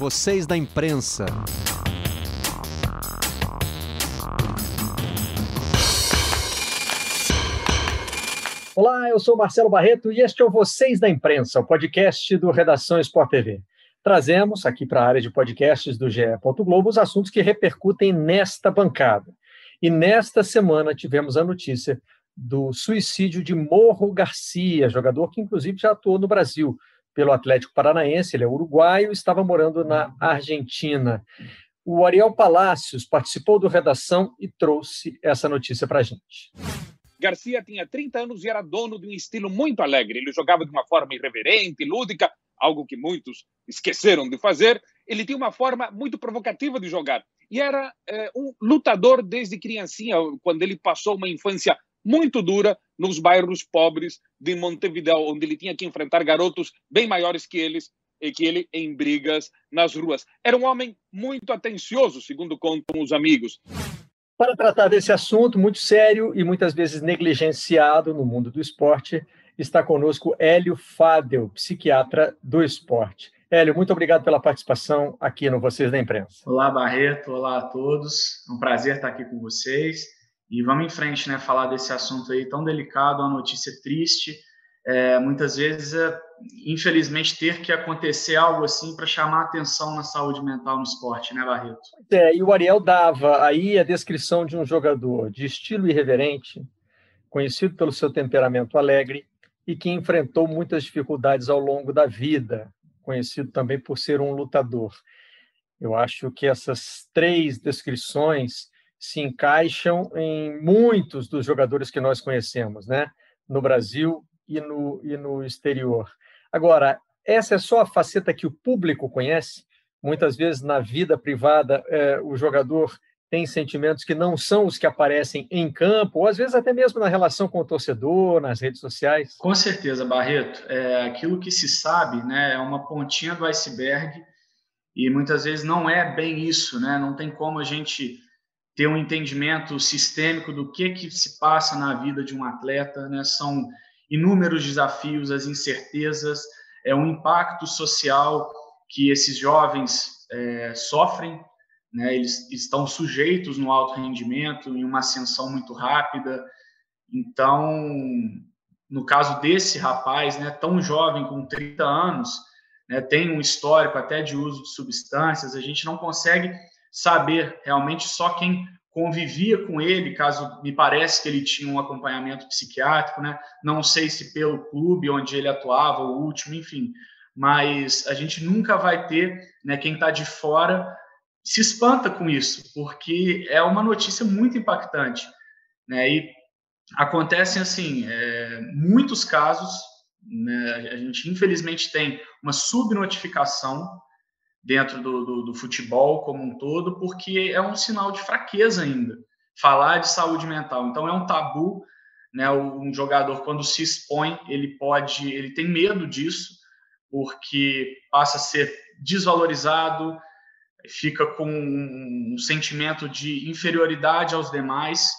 Vocês da imprensa. Olá, eu sou Marcelo Barreto e este é o Vocês da Imprensa, o podcast do Redação Sport TV. Trazemos aqui para a área de podcasts do GE. Globo os assuntos que repercutem nesta bancada. E nesta semana tivemos a notícia do suicídio de Morro Garcia, jogador que inclusive já atuou no Brasil pelo Atlético Paranaense, ele é uruguaio, estava morando na Argentina. O Ariel Palácios participou do Redação e trouxe essa notícia para a gente. Garcia tinha 30 anos e era dono de um estilo muito alegre. Ele jogava de uma forma irreverente, lúdica, algo que muitos esqueceram de fazer. Ele tinha uma forma muito provocativa de jogar. E era é, um lutador desde criancinha, quando ele passou uma infância muito dura nos bairros pobres de Montevideo, onde ele tinha que enfrentar garotos bem maiores que eles e que ele em brigas nas ruas. Era um homem muito atencioso, segundo contam os amigos. Para tratar desse assunto muito sério e muitas vezes negligenciado no mundo do esporte, está conosco Hélio Fadel, psiquiatra do esporte. Hélio, muito obrigado pela participação aqui no Vocês da Imprensa. Olá, Barreto. Olá a todos. É um prazer estar aqui com vocês. E vamos em frente, né? Falar desse assunto aí tão delicado, uma notícia triste. É, muitas vezes, é, infelizmente, ter que acontecer algo assim para chamar atenção na saúde mental no esporte, né, Barreto? É, e o Ariel dava aí a descrição de um jogador de estilo irreverente, conhecido pelo seu temperamento alegre e que enfrentou muitas dificuldades ao longo da vida, conhecido também por ser um lutador. Eu acho que essas três descrições se encaixam em muitos dos jogadores que nós conhecemos, né? No Brasil e no, e no exterior. Agora, essa é só a faceta que o público conhece. Muitas vezes, na vida privada, é, o jogador tem sentimentos que não são os que aparecem em campo, ou às vezes até mesmo na relação com o torcedor, nas redes sociais. Com certeza, Barreto. É, aquilo que se sabe né, é uma pontinha do iceberg e muitas vezes não é bem isso, né? Não tem como a gente ter um entendimento sistêmico do que que se passa na vida de um atleta, né? São inúmeros desafios, as incertezas, é um impacto social que esses jovens é, sofrem, né? Eles estão sujeitos no alto rendimento, em uma ascensão muito rápida. Então, no caso desse rapaz, né, tão jovem, com 30 anos, né, tem um histórico até de uso de substâncias, a gente não consegue saber realmente só quem convivia com ele, caso me parece que ele tinha um acompanhamento psiquiátrico, né? Não sei se pelo clube onde ele atuava, o último, enfim. Mas a gente nunca vai ter, né? Quem está de fora se espanta com isso, porque é uma notícia muito impactante, né? E acontecem assim é, muitos casos, né? A gente infelizmente tem uma subnotificação dentro do, do, do, futebol como um todo, porque é um sinal de fraqueza ainda falar de saúde mental. Então é um tabu, né? Um jogador quando se expõe, ele pode, ele tem medo disso, porque passa a ser desvalorizado, fica com um sentimento de inferioridade aos demais.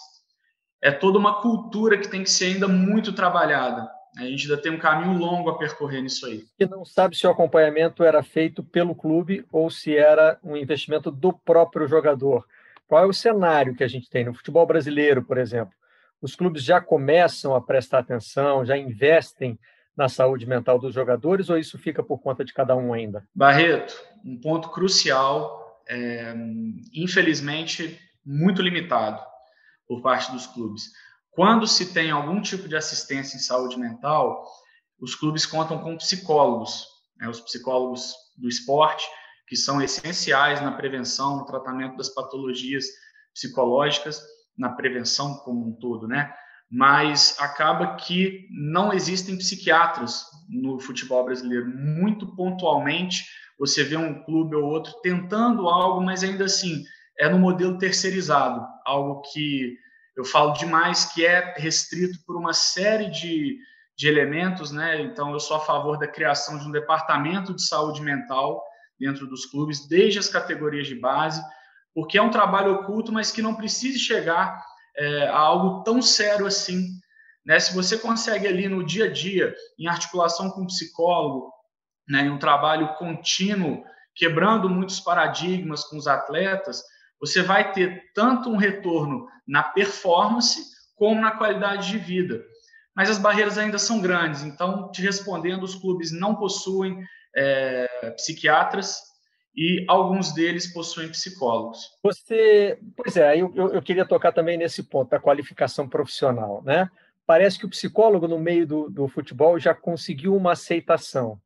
É toda uma cultura que tem que ser ainda muito trabalhada. A gente ainda tem um caminho longo a percorrer nisso aí. E não sabe se o acompanhamento era feito pelo clube ou se era um investimento do próprio jogador. Qual é o cenário que a gente tem no futebol brasileiro, por exemplo? Os clubes já começam a prestar atenção, já investem na saúde mental dos jogadores ou isso fica por conta de cada um ainda? Barreto, um ponto crucial, é, infelizmente muito limitado por parte dos clubes. Quando se tem algum tipo de assistência em saúde mental, os clubes contam com psicólogos, né, os psicólogos do esporte, que são essenciais na prevenção, no tratamento das patologias psicológicas, na prevenção como um todo, né? Mas acaba que não existem psiquiatras no futebol brasileiro. Muito pontualmente, você vê um clube ou outro tentando algo, mas ainda assim é no modelo terceirizado, algo que eu falo demais que é restrito por uma série de, de elementos, né? Então, eu sou a favor da criação de um departamento de saúde mental dentro dos clubes, desde as categorias de base, porque é um trabalho oculto, mas que não precisa chegar é, a algo tão sério assim. Né? Se você consegue ali no dia a dia, em articulação com o psicólogo, né, em um trabalho contínuo quebrando muitos paradigmas com os atletas, você vai ter tanto um retorno na performance como na qualidade de vida. Mas as barreiras ainda são grandes, então, te respondendo, os clubes não possuem é, psiquiatras e alguns deles possuem psicólogos. Você, pois é, eu, eu queria tocar também nesse ponto da qualificação profissional, né? Parece que o psicólogo no meio do, do futebol já conseguiu uma aceitação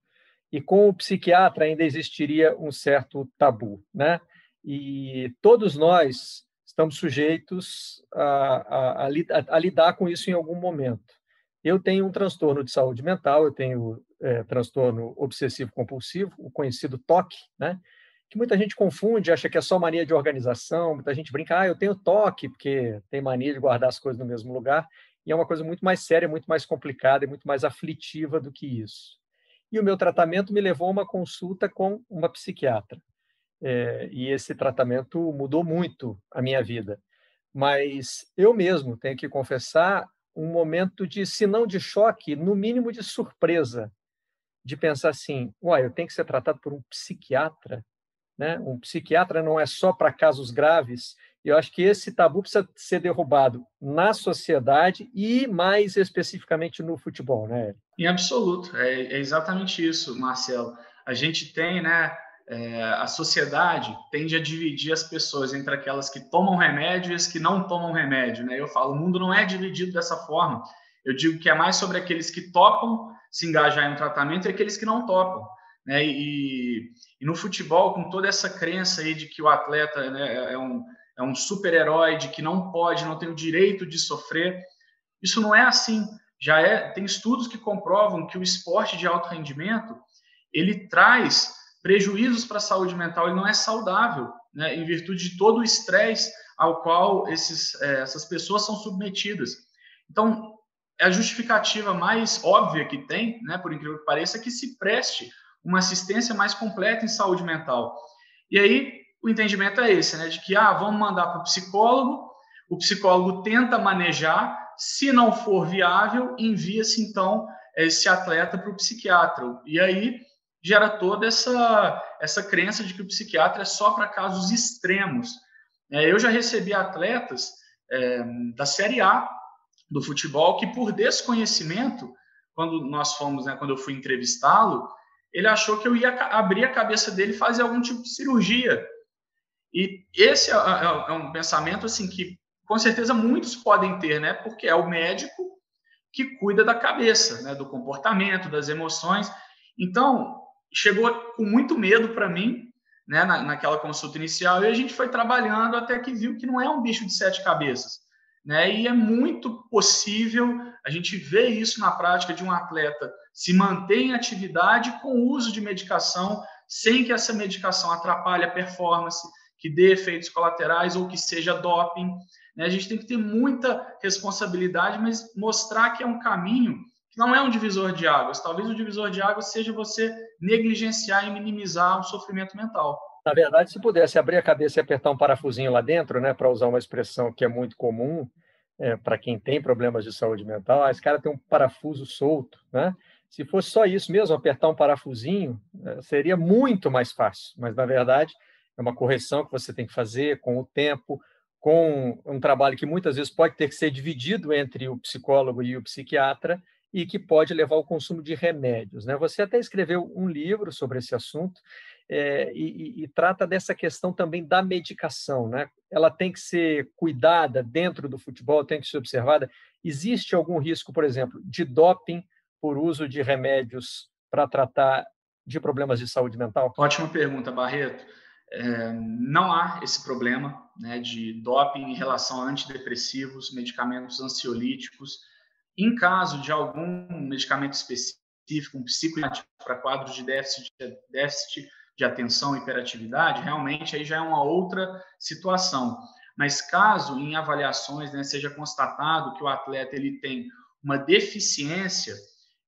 e com o psiquiatra ainda existiria um certo tabu, né? E todos nós estamos sujeitos a, a, a, a lidar com isso em algum momento. Eu tenho um transtorno de saúde mental, eu tenho é, transtorno obsessivo compulsivo, o conhecido TOC, né? que muita gente confunde, acha que é só mania de organização, muita gente brinca, ah, eu tenho toque, porque tem mania de guardar as coisas no mesmo lugar, e é uma coisa muito mais séria, muito mais complicada e muito mais aflitiva do que isso. E o meu tratamento me levou a uma consulta com uma psiquiatra. É, e esse tratamento mudou muito a minha vida. Mas eu mesmo tenho que confessar um momento de, se não de choque, no mínimo de surpresa, de pensar assim: uai, eu tenho que ser tratado por um psiquiatra? Né? Um psiquiatra não é só para casos graves. Eu acho que esse tabu precisa ser derrubado na sociedade e mais especificamente no futebol, né? Em absoluto, é, é exatamente isso, Marcelo. A gente tem, né? É, a sociedade tende a dividir as pessoas entre aquelas que tomam remédio e as que não tomam remédio, né? Eu falo, o mundo não é dividido dessa forma. Eu digo que é mais sobre aqueles que topam se engajar em um tratamento e aqueles que não topam. Né? E, e, no futebol, com toda essa crença aí de que o atleta né, é, é um, é um super-herói, de que não pode, não tem o direito de sofrer, isso não é assim. Já é, tem estudos que comprovam que o esporte de alto rendimento ele traz prejuízos para a saúde mental, ele não é saudável, né, em virtude de todo o estresse ao qual esses, é, essas pessoas são submetidas. Então, a justificativa mais óbvia que tem, né, por incrível que pareça, é que se preste uma assistência mais completa em saúde mental. E aí o entendimento é esse, né, de que ah, vamos mandar para o psicólogo, o psicólogo tenta manejar, se não for viável, envia-se então esse atleta para o psiquiatra. E aí gera toda essa essa crença de que o psiquiatra é só para casos extremos. É, eu já recebi atletas é, da Série A do futebol que por desconhecimento, quando nós fomos, né, quando eu fui entrevistá-lo, ele achou que eu ia abrir a cabeça dele e fazer algum tipo de cirurgia. E esse é, é, é, um pensamento assim que com certeza muitos podem ter, né? Porque é o médico que cuida da cabeça, né? Do comportamento, das emoções. Então chegou com muito medo para mim, né? Na, naquela consulta inicial e a gente foi trabalhando até que viu que não é um bicho de sete cabeças, né? E é muito possível a gente ver isso na prática de um atleta se manter em atividade com o uso de medicação, sem que essa medicação atrapalhe a performance, que dê efeitos colaterais ou que seja doping. Né? A gente tem que ter muita responsabilidade, mas mostrar que é um caminho não é um divisor de águas. Talvez o divisor de águas seja você negligenciar e minimizar o sofrimento mental. Na verdade, se pudesse abrir a cabeça e apertar um parafusinho lá dentro, né, para usar uma expressão que é muito comum é, para quem tem problemas de saúde mental, ah, esse cara tem um parafuso solto, né? Se fosse só isso mesmo, apertar um parafusinho, eh, seria muito mais fácil, mas na verdade é uma correção que você tem que fazer com o tempo, com um trabalho que muitas vezes pode ter que ser dividido entre o psicólogo e o psiquiatra e que pode levar ao consumo de remédios. Né? Você até escreveu um livro sobre esse assunto é, e, e, trata dessa questão também da medicação. Né? Ela tem que ser cuidada dentro do futebol, tem que ser observada. Existe algum risco, por exemplo, de doping por uso de remédios para tratar de problemas de saúde mental? Ótima pergunta, Barreto. É, não há esse problema né, de doping em relação a antidepressivos, medicamentos ansiolíticos. Em caso de algum medicamento específico, um psicoativo para quadros de déficit, déficit de atenção e hiperatividade, realmente aí já é uma outra situação. Mas caso em avaliações né, seja constatado que o atleta ele tem uma deficiência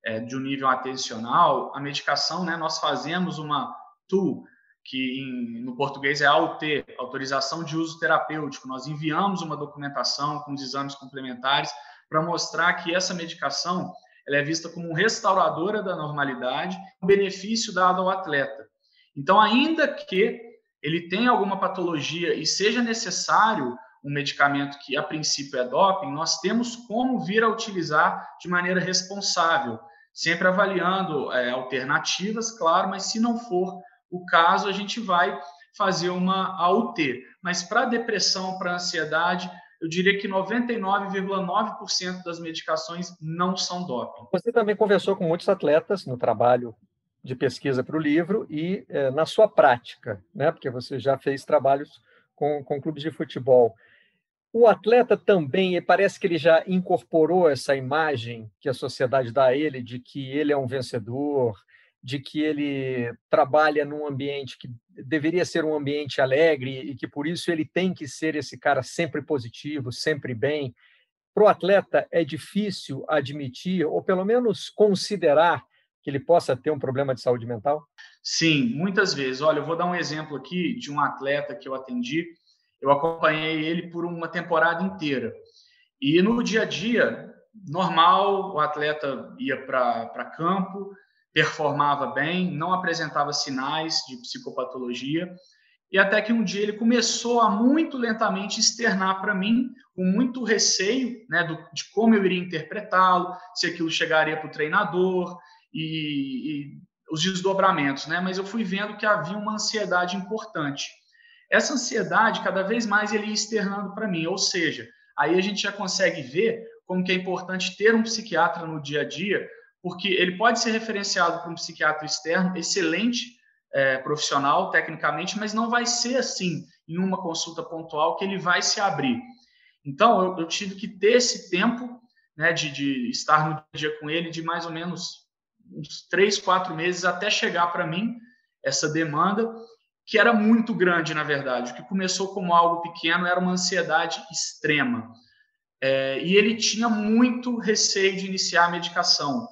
é, de um nível atencional, a medicação, né, nós fazemos uma TU, que em, no português é AUT, autorização de uso terapêutico. Nós enviamos uma documentação com os exames complementares para mostrar que essa medicação ela é vista como restauradora da normalidade, um benefício dado ao atleta. Então, ainda que ele tenha alguma patologia e seja necessário um medicamento que a princípio é doping, nós temos como vir a utilizar de maneira responsável, sempre avaliando é, alternativas, claro, mas se não for o caso, a gente vai fazer uma AUT. Mas para depressão, para ansiedade, eu diria que 99,9% das medicações não são doping. Você também conversou com muitos atletas no trabalho de pesquisa para o livro e é, na sua prática, né? porque você já fez trabalhos com, com clubes de futebol. O atleta também, parece que ele já incorporou essa imagem que a sociedade dá a ele de que ele é um vencedor, de que ele trabalha num ambiente que deveria ser um ambiente alegre e que por isso ele tem que ser esse cara sempre positivo, sempre bem. Para o atleta é difícil admitir, ou pelo menos considerar, que ele possa ter um problema de saúde mental? Sim, muitas vezes. Olha, eu vou dar um exemplo aqui de um atleta que eu atendi. Eu acompanhei ele por uma temporada inteira. E no dia a dia, normal, o atleta ia para campo, performava bem, não apresentava sinais de psicopatologia. E até que um dia ele começou a muito lentamente externar para mim, com muito receio né, do, de como eu iria interpretá-lo, se aquilo chegaria para o treinador e, e os desdobramentos. Né? Mas eu fui vendo que havia uma ansiedade importante. Essa ansiedade, cada vez mais, ele ia externando para mim. Ou seja, aí a gente já consegue ver como que é importante ter um psiquiatra no dia a dia porque ele pode ser referenciado para um psiquiatra externo, excelente é, profissional tecnicamente, mas não vai ser assim em uma consulta pontual que ele vai se abrir. Então, eu, eu tive que ter esse tempo né, de, de, estar no dia com ele, de mais ou menos uns três, quatro meses, até chegar para mim essa demanda, que era muito grande, na verdade. O que começou como algo pequeno era uma ansiedade extrema. É, e ele tinha muito receio de iniciar a medicação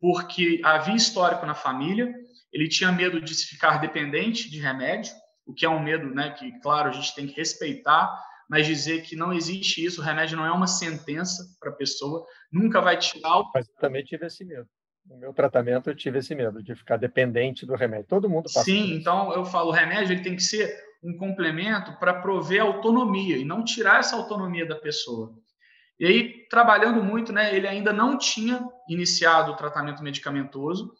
porque havia histórico na família, ele tinha medo de se ficar dependente de remédio, o que é um medo né, que, claro, a gente tem que respeitar, mas dizer que não existe isso, o remédio não é uma sentença para a pessoa, nunca vai tirar o... Mas eu também tive esse medo. No meu tratamento, eu tive esse medo de ficar dependente do remédio. Todo mundo passa Sim, então eu falo, o remédio ele tem que ser um complemento para prover autonomia e não tirar essa autonomia da pessoa. E aí, trabalhando muito, né, ele ainda não tinha iniciado o tratamento medicamentoso,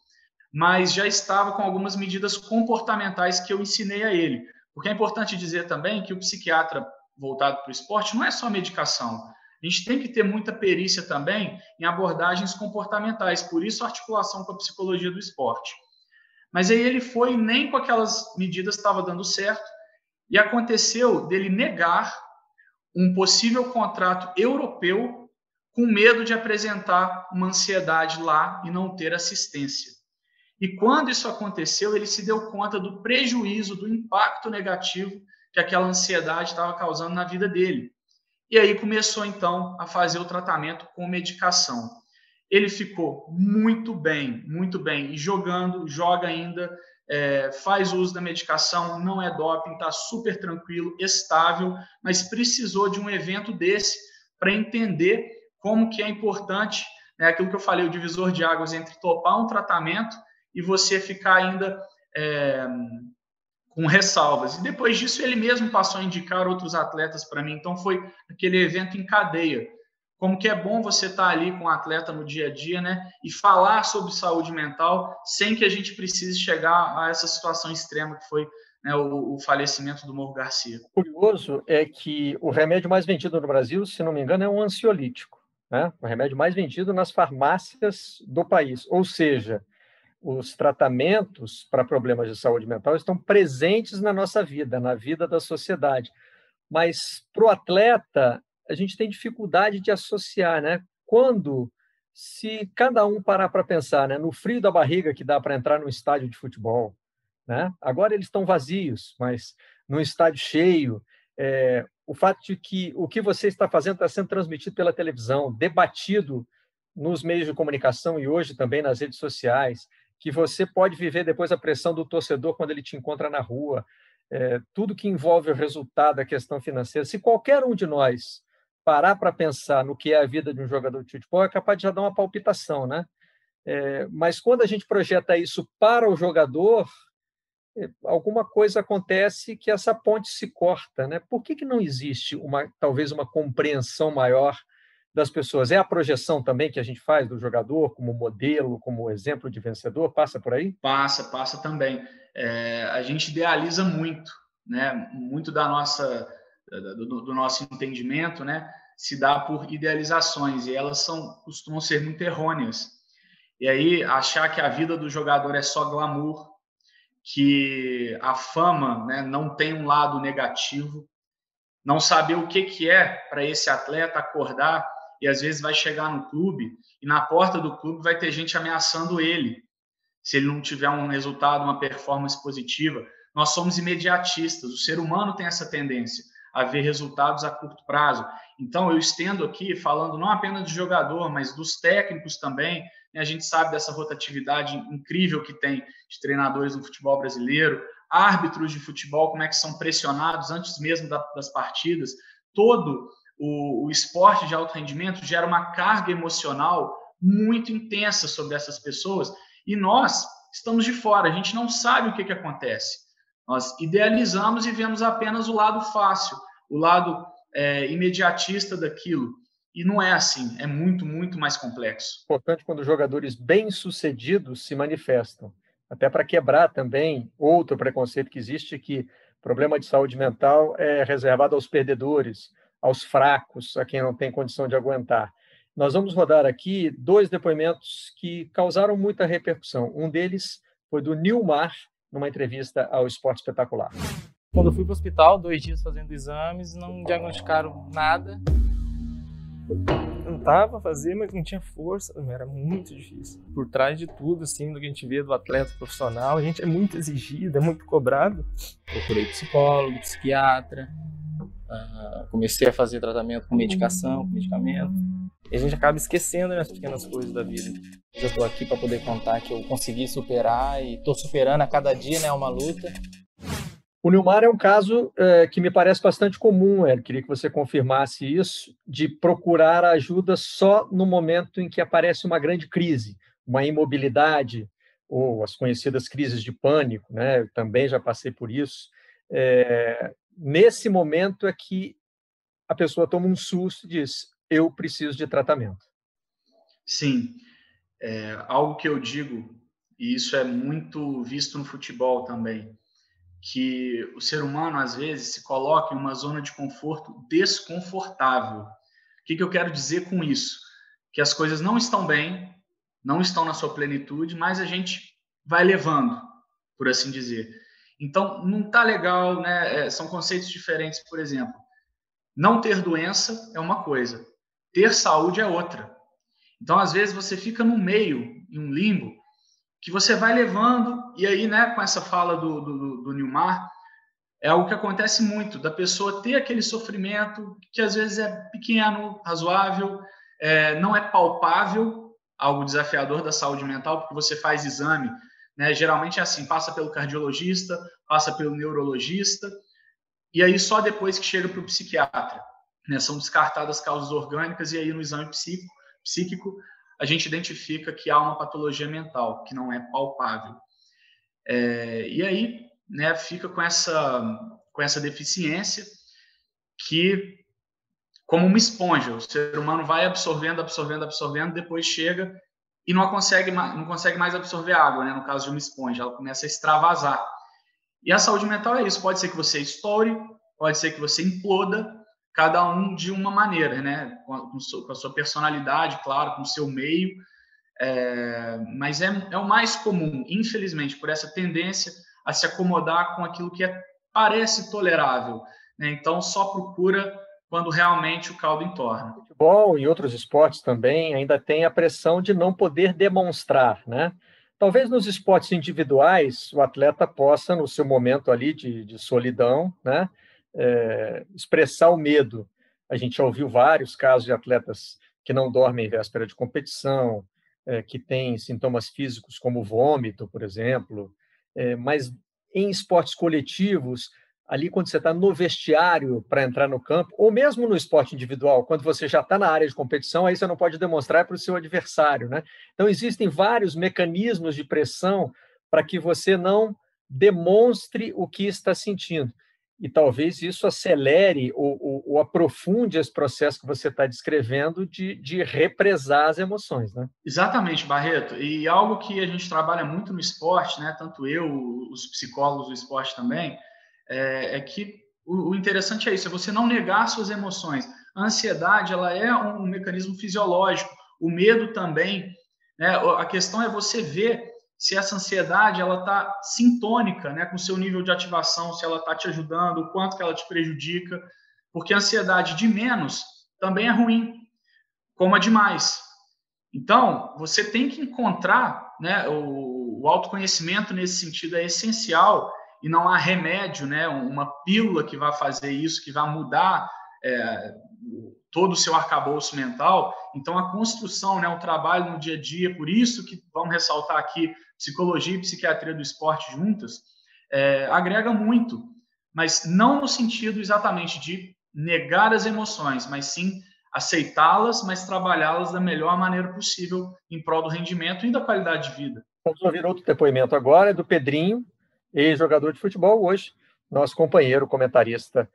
mas já estava com algumas medidas comportamentais que eu ensinei a ele. Porque é importante dizer também que o psiquiatra voltado para o esporte não é só medicação. A gente tem que ter muita perícia também em abordagens comportamentais, por isso a articulação com a psicologia do esporte. Mas aí ele foi nem com aquelas medidas estava dando certo, e aconteceu dele negar um possível contrato europeu com medo de apresentar uma ansiedade lá e não ter assistência. E quando isso aconteceu, ele se deu conta do prejuízo, do impacto negativo que aquela ansiedade estava causando na vida dele. E aí começou então a fazer o tratamento com medicação. Ele ficou muito bem, muito bem, e jogando, joga ainda, é, faz uso da medicação, não é doping, está super tranquilo, estável, mas precisou de um evento desse para entender como que é importante né, aquilo que eu falei, o divisor de águas entre topar um tratamento e você ficar ainda é, com ressalvas. E depois disso, ele mesmo passou a indicar outros atletas para mim. Então, foi aquele evento em cadeia como que é bom você estar tá ali com o atleta no dia a dia, né? E falar sobre saúde mental sem que a gente precise chegar a essa situação extrema que foi né, o, o, falecimento do Morro Garcia. O curioso é que o remédio mais vendido no Brasil, se não me engano, é um ansiolítico, né? O remédio mais vendido nas farmácias do país. Ou seja, os tratamentos para problemas de saúde mental estão presentes na nossa vida, na vida da sociedade. Mas para o atleta, a gente tem dificuldade de associar, né? Quando, se cada um parar para pensar, né, no frio da barriga que dá para entrar num estádio de futebol, né? Agora eles estão vazios, mas num estádio cheio, é, o fato de que o que você está fazendo está sendo transmitido pela televisão, debatido nos meios de comunicação e hoje também nas redes sociais, que você pode viver depois a pressão do torcedor quando ele te encontra na rua, é, tudo que envolve o resultado, a questão financeira. Se qualquer um de nós parar para pensar no que é a vida de um jogador de futebol, é capaz de já dar uma palpitação, né? É, mas quando a gente projeta isso para o jogador, é, alguma coisa acontece que essa ponte se corta, né? Por que, que não existe uma talvez uma compreensão maior das pessoas? É a projeção também que a gente faz do jogador como modelo, como exemplo de vencedor? Passa por aí? Passa, passa também. É, a gente idealiza muito, né? Muito da nossa do, do nosso entendimento, né? Se dá por idealizações e elas são costumam ser muito errôneas. E aí achar que a vida do jogador é só glamour, que a fama né, não tem um lado negativo, não saber o que, que é para esse atleta acordar e às vezes vai chegar no clube e na porta do clube vai ter gente ameaçando ele se ele não tiver um resultado, uma performance positiva. Nós somos imediatistas, o ser humano tem essa tendência a ver resultados a curto prazo. Então, eu estendo aqui falando não apenas de jogador, mas dos técnicos também. Né? A gente sabe dessa rotatividade incrível que tem de treinadores no futebol brasileiro, árbitros de futebol, como é que são pressionados antes mesmo das partidas. Todo o, o esporte de alto rendimento gera uma carga emocional muito intensa sobre essas pessoas e nós estamos de fora, a gente não sabe o que, que acontece. Nós idealizamos e vemos apenas o lado fácil o lado é, imediatista daquilo. E não é assim, é muito, muito mais complexo. Importante quando jogadores bem-sucedidos se manifestam, até para quebrar também outro preconceito que existe, que problema de saúde mental é reservado aos perdedores, aos fracos, a quem não tem condição de aguentar. Nós vamos rodar aqui dois depoimentos que causaram muita repercussão. Um deles foi do Nilmar, numa entrevista ao Esporte Espetacular. Quando eu fui para o hospital, dois dias fazendo exames, não diagnosticaram nada. Tentava fazer, mas não tinha força, era muito difícil. Por trás de tudo, assim, do que a gente vê do atleta profissional, a gente é muito exigido, é muito cobrado. Procurei psicólogo, psiquiatra, uh, comecei a fazer tratamento com medicação, com medicamento. E a gente acaba esquecendo né, as pequenas coisas da vida. Eu estou aqui para poder contar que eu consegui superar e estou superando a cada dia, né? É uma luta. O Nilmar é um caso é, que me parece bastante comum, Ed. Queria que você confirmasse isso, de procurar ajuda só no momento em que aparece uma grande crise, uma imobilidade, ou as conhecidas crises de pânico, né? Eu também já passei por isso. É, nesse momento é que a pessoa toma um susto e diz: Eu preciso de tratamento. Sim. É, algo que eu digo, e isso é muito visto no futebol também que o ser humano, às vezes, se coloca em uma zona de conforto desconfortável. O que, que eu quero dizer com isso? Que as coisas não estão bem, não estão na sua plenitude, mas a gente vai levando, por assim dizer. Então, não está legal, né? É, são conceitos diferentes, por exemplo. Não ter doença é uma coisa, ter saúde é outra. Então, às vezes, você fica no meio, em um limbo, que você vai levando, e aí, né, com essa fala do, do, do Nilmar, é algo que acontece muito, da pessoa ter aquele sofrimento que às vezes é pequeno, razoável, é, não é palpável, algo desafiador da saúde mental, porque você faz exame, né, geralmente é assim, passa pelo cardiologista, passa pelo neurologista, e aí só depois que chega para o psiquiatra. Né, são descartadas causas orgânicas, e aí no exame psíquico, psíquico a gente identifica que há uma patologia mental que não é palpável. É, e aí, né, fica com essa, com essa deficiência que, como uma esponja, o ser humano vai absorvendo, absorvendo, absorvendo, depois chega e não consegue, não consegue mais absorver água, né, no caso de uma esponja, ela começa a extravasar. E a saúde mental é isso, pode ser que você estoure, pode ser que você imploda, cada um de uma maneira, né? Com a, com a sua personalidade, claro, com o seu meio. É, mas é, é o mais comum, infelizmente, por essa tendência a se acomodar com aquilo que é, parece tolerável. Né? Então, só procura quando realmente o caldo entorna. Futebol e outros esportes também ainda tem a pressão de não poder demonstrar, né? Talvez nos esportes individuais o atleta possa, no seu momento ali de, de solidão, né, é, expressar o medo. A gente já ouviu vários casos de atletas que não dormem em véspera de competição, é, que têm sintomas físicos como vômito, por exemplo, é, mas em esportes coletivos, ali quando você está no vestiário para entrar no campo, ou mesmo no esporte individual, quando você já está na área de competição, aí você não pode demonstrar para o seu adversário. Né? Então, existem vários mecanismos de pressão para que você não demonstre o que está sentindo. E talvez isso acelere ou, ou, ou aprofunde esse processo que você está descrevendo de, de represar as emoções. Né? Exatamente, Barreto. E algo que a gente trabalha muito no esporte, né, tanto eu, os psicólogos do esporte também, é, é que o, o interessante é isso, é você não negar suas emoções. A ansiedade ela é um mecanismo fisiológico, o medo também. Né? A questão é você ver se essa ansiedade ela está sintônica né, com o seu nível de ativação, se ela está te ajudando, o quanto que ela te prejudica, porque a ansiedade de menos também é ruim, como a de mais. Então, você tem que encontrar, né, o, o autoconhecimento nesse sentido é essencial e não há remédio, né, uma pílula que vai fazer isso, que vai mudar é, todo o seu arcabouço mental. Então, a construção, né, o trabalho no dia a dia, por isso que vamos ressaltar aqui psicologia e psiquiatria do esporte juntas, é, agrega muito, mas não no sentido exatamente de negar as emoções, mas sim aceitá-las, mas trabalhá-las da melhor maneira possível em prol do rendimento e da qualidade de vida. Vamos ouvir outro depoimento agora, é do Pedrinho, ex-jogador de futebol, hoje nosso companheiro comentarista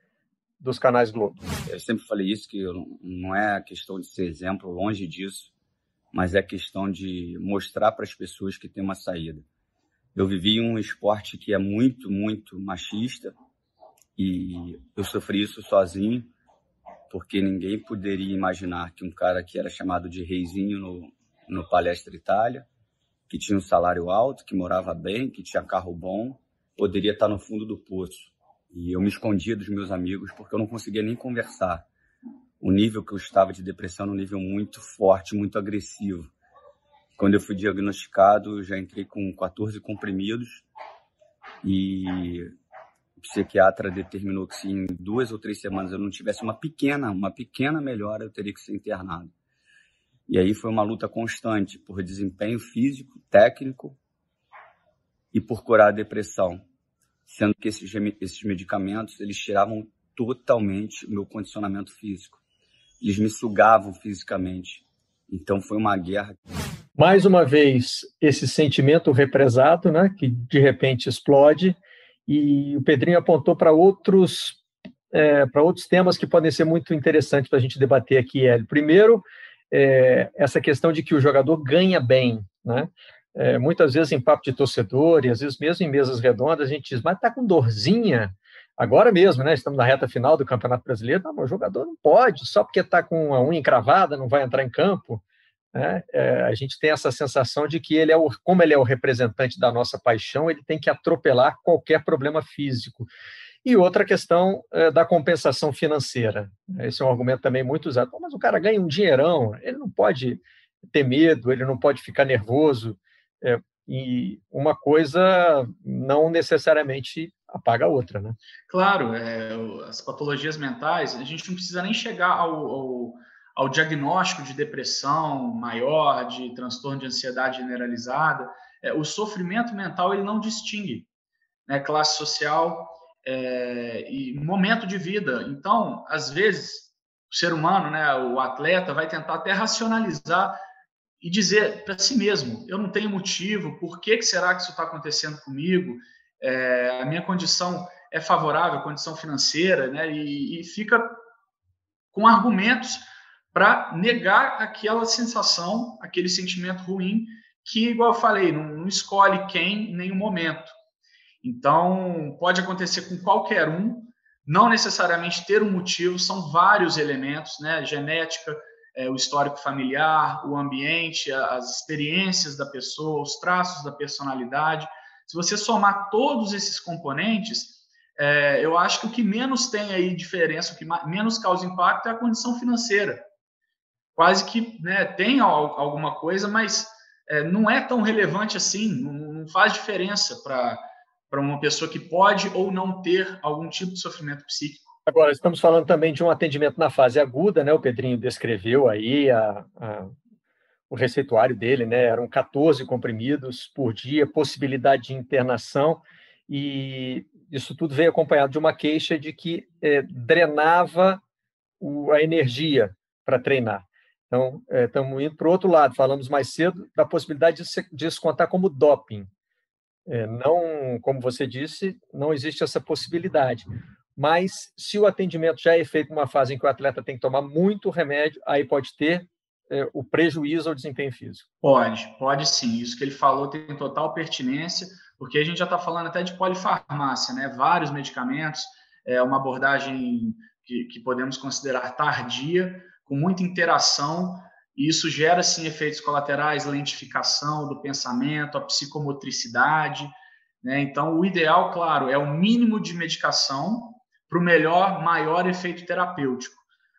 dos canais Globo. Eu sempre falei isso, que não é questão de ser exemplo, longe disso, mas é questão de mostrar para as pessoas que tem uma saída. Eu vivi um esporte que é muito, muito machista e eu sofri isso sozinho, porque ninguém poderia imaginar que um cara que era chamado de reizinho no, no Palestra Itália, que tinha um salário alto, que morava bem, que tinha carro bom, poderia estar no fundo do poço. E eu me escondia dos meus amigos porque eu não conseguia nem conversar o nível que eu estava de depressão era um nível muito forte, muito agressivo. Quando eu fui diagnosticado, eu já entrei com 14 comprimidos e o psiquiatra determinou que se em duas ou três semanas eu não tivesse uma pequena, uma pequena melhora, eu teria que ser internado. E aí foi uma luta constante por desempenho físico, técnico e por curar a depressão, sendo que esses, esses medicamentos eles tiravam totalmente o meu condicionamento físico eles me sugavam fisicamente. Então foi uma guerra. Mais uma vez, esse sentimento represado, né, que de repente explode, e o Pedrinho apontou para outros é, para outros temas que podem ser muito interessantes para a gente debater aqui, Hélio. Primeiro, é, essa questão de que o jogador ganha bem, né? É, muitas vezes em papo de torcedor, e às vezes mesmo em mesas redondas, a gente diz, mas tá com dorzinha, Agora mesmo, né? Estamos na reta final do Campeonato Brasileiro. Não, o jogador não pode, só porque está com a unha encravada, não vai entrar em campo. Né? É, a gente tem essa sensação de que ele é o, como ele é o representante da nossa paixão, ele tem que atropelar qualquer problema físico. E outra questão é, da compensação financeira. Esse é um argumento também muito usado. Mas o cara ganha um dinheirão, ele não pode ter medo, ele não pode ficar nervoso. É, e uma coisa não necessariamente apaga a outra, né? Claro, é, as patologias mentais, a gente não precisa nem chegar ao, ao, ao, diagnóstico de depressão maior, de transtorno de ansiedade generalizada. É, o sofrimento mental ele não distingue né, classe social é, e momento de vida. Então, às vezes, o ser humano, né, o atleta, vai tentar até racionalizar e dizer para si mesmo: eu não tenho motivo, por que, que será que isso está acontecendo comigo? é, a minha condição é favorável, condição financeira, né? E, e fica com argumentos para negar aquela sensação, aquele sentimento ruim que, igual eu falei, não, não escolhe quem em nenhum momento. Então, pode acontecer com qualquer um, não necessariamente ter um motivo, são vários elementos, né? Genética, é, o histórico familiar, o ambiente, as experiências da pessoa, os traços da personalidade. Se você somar todos esses componentes, é, eu acho que o que menos tem aí diferença, o que menos causa impacto é a condição financeira. Quase que né, tem alguma coisa, mas é, não é tão relevante assim, não, não faz diferença para uma pessoa que pode ou não ter algum tipo de sofrimento psíquico. Agora, estamos falando também de um atendimento na fase aguda, né? O Pedrinho descreveu aí a, a o receituário dele, né? Eram 14 comprimidos por dia, possibilidade de internação, e isso tudo veio acompanhado de uma queixa de que é, drenava o, a energia para treinar. Então, estamos é, indo para o outro lado. Falamos mais cedo da possibilidade de, se, de se contar como doping. É, não, como você disse, não existe essa possibilidade. Mas se o atendimento já é feito numa fase em que o atleta tem que tomar muito remédio, aí pode ter é, o prejuízo ao desempenho físico. Pode, pode sim. Isso que ele falou tem total pertinência, porque a gente já está falando até de polifarmácia, né? Vários medicamentos, é uma abordagem que, que podemos considerar tardia, com muita interação e isso gera, sim, efeitos colaterais, lentificação do pensamento, a psicomotricidade. Né? Então, o ideal, claro, é o mínimo de medicação para o melhor, maior efeito terapêutico.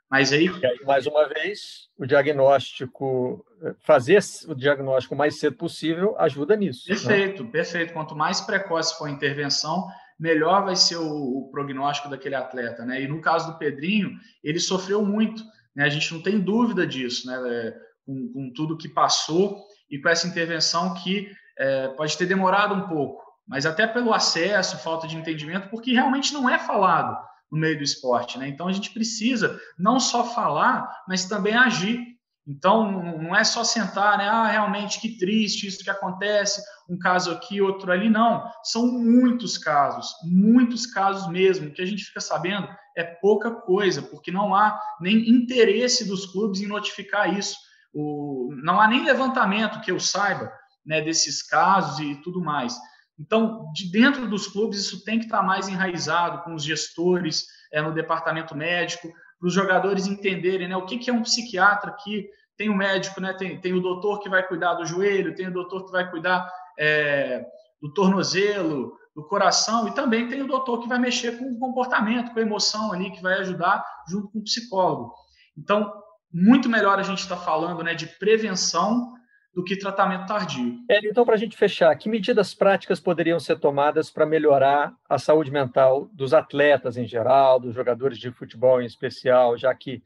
Mas aí... aí... mais uma vez, o diagnóstico, fazer o diagnóstico o mais cedo possível ajuda nisso. Né? Perfeito, né? perfeito. Quanto mais precoce for a intervenção, melhor vai ser o, o, prognóstico daquele atleta. Né? E no caso do Pedrinho, ele sofreu muito né? A gente não tem dúvida disso, né? É, com, com, tudo que passou e com essa intervenção que é, pode ter demorado um pouco, mas até pelo acesso, falta de entendimento, porque realmente não é falado no meio do esporte. Né? Então a gente precisa não só falar, mas também agir. Então, não é só sentar, né? Ah, realmente que triste isso que acontece, um caso aqui, outro ali. Não, são muitos casos, muitos casos mesmo. O que a gente fica sabendo é pouca coisa, porque não há nem interesse dos clubes em notificar isso. O, não há nem levantamento que eu saiba né, desses casos e tudo mais. Então, de dentro dos clubes, isso tem que estar mais enraizado com os gestores, é, no departamento médico, para os jogadores entenderem né, o que, que é um psiquiatra aqui. Tem o médico, né, tem, tem o doutor que vai cuidar do joelho, tem o doutor que vai cuidar é, do tornozelo, do coração, e também tem o doutor que vai mexer com o comportamento, com a emoção ali, que vai ajudar junto com o psicólogo. Então, muito melhor a gente estar tá falando né, de prevenção do que tratamento tardio. É, então, para a gente fechar, que medidas práticas poderiam ser tomadas para melhorar a saúde mental dos atletas em geral, dos jogadores de futebol em especial, já que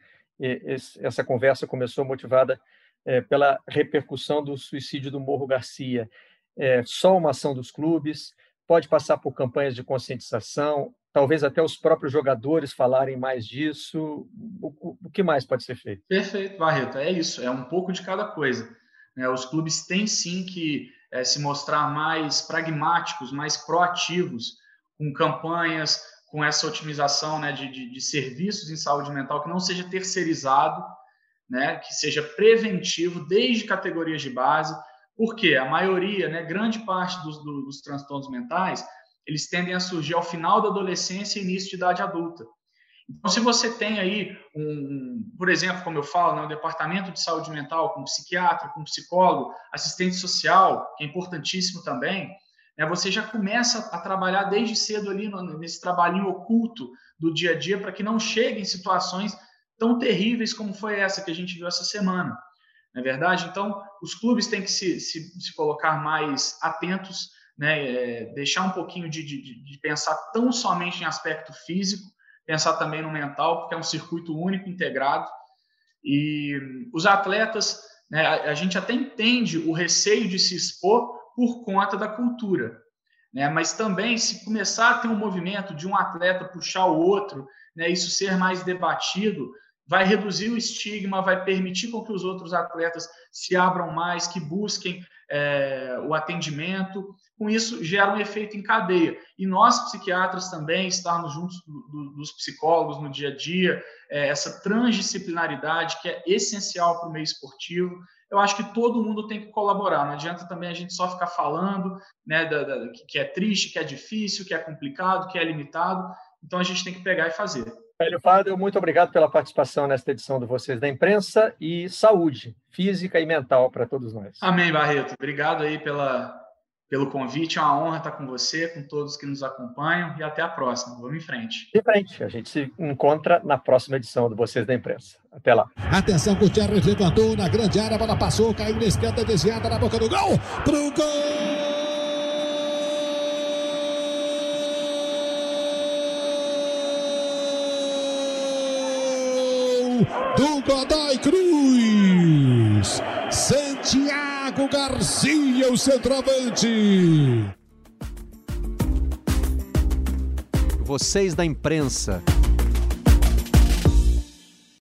essa conversa começou motivada é, pela repercussão do suicídio do Morro Garcia. É, só uma ação dos clubes, pode passar por campanhas de conscientização, talvez até os próprios jogadores falarem mais disso. O, o que mais pode ser feito? Perfeito, Barreto. É isso, é um pouco de cada coisa. Né? Os clubes têm sim que é, se mostrar mais pragmáticos, mais proativos, com campanhas, com essa otimização né, de, de, de, serviços em saúde mental que não seja terceirizado, né, que seja preventivo desde categorias de base, porque a maioria, né, grande parte dos, dos transtornos mentais, eles tendem a surgir ao final da adolescência e início de idade adulta. Então, se você tem aí, um, por exemplo, como eu falo, né, um departamento de saúde mental com psiquiatra, com psicólogo, assistente social, que é importantíssimo também, né, você já começa a trabalhar desde cedo ali no, nesse trabalhinho oculto do dia a dia para que não chegue em situações tão terríveis como foi essa que a gente viu essa semana. Não é verdade? Então, os clubes têm que se, se, se colocar mais atentos, né, é, deixar um pouquinho de, de, de pensar tão somente em aspecto físico, pensar também no mental, porque é um circuito único, integrado. E os atletas, né, a, gente até entende o receio de se expor por conta da cultura. Né? Mas também, se começar a ter um movimento de um atleta puxar o outro, né, isso ser mais debatido, vai reduzir o estigma, vai permitir com que os outros atletas se abram mais, que busquem é, o atendimento. Com isso, gera um efeito em cadeia. E nós, psiquiatras, também estarmos juntos do, do, dos psicólogos no dia a dia, é, essa transdisciplinaridade que é essencial para o meio esportivo. Eu acho que todo mundo tem que colaborar. Não adianta também a gente só ficar falando né, da, da, que é triste, que é difícil, que é complicado, que é limitado. Então a gente tem que pegar e fazer. Velho Fábio, muito obrigado pela participação nesta edição do Vocês da Imprensa e saúde física e mental para todos nós. Amém, Barreto. Obrigado aí pela, pelo convite. É uma honra estar com você, com todos que nos acompanham e até a próxima. Vamos em frente. Em frente. A gente se encontra na próxima edição do Vocês da Imprensa. Até lá. Atenção, Gutierrez levantou na grande área, a bola passou, caiu na esquerda, desviada na boca do gol. Pro gol! Do Godoy Cruz. Santiago Garcia, o centroavante. Vocês da imprensa.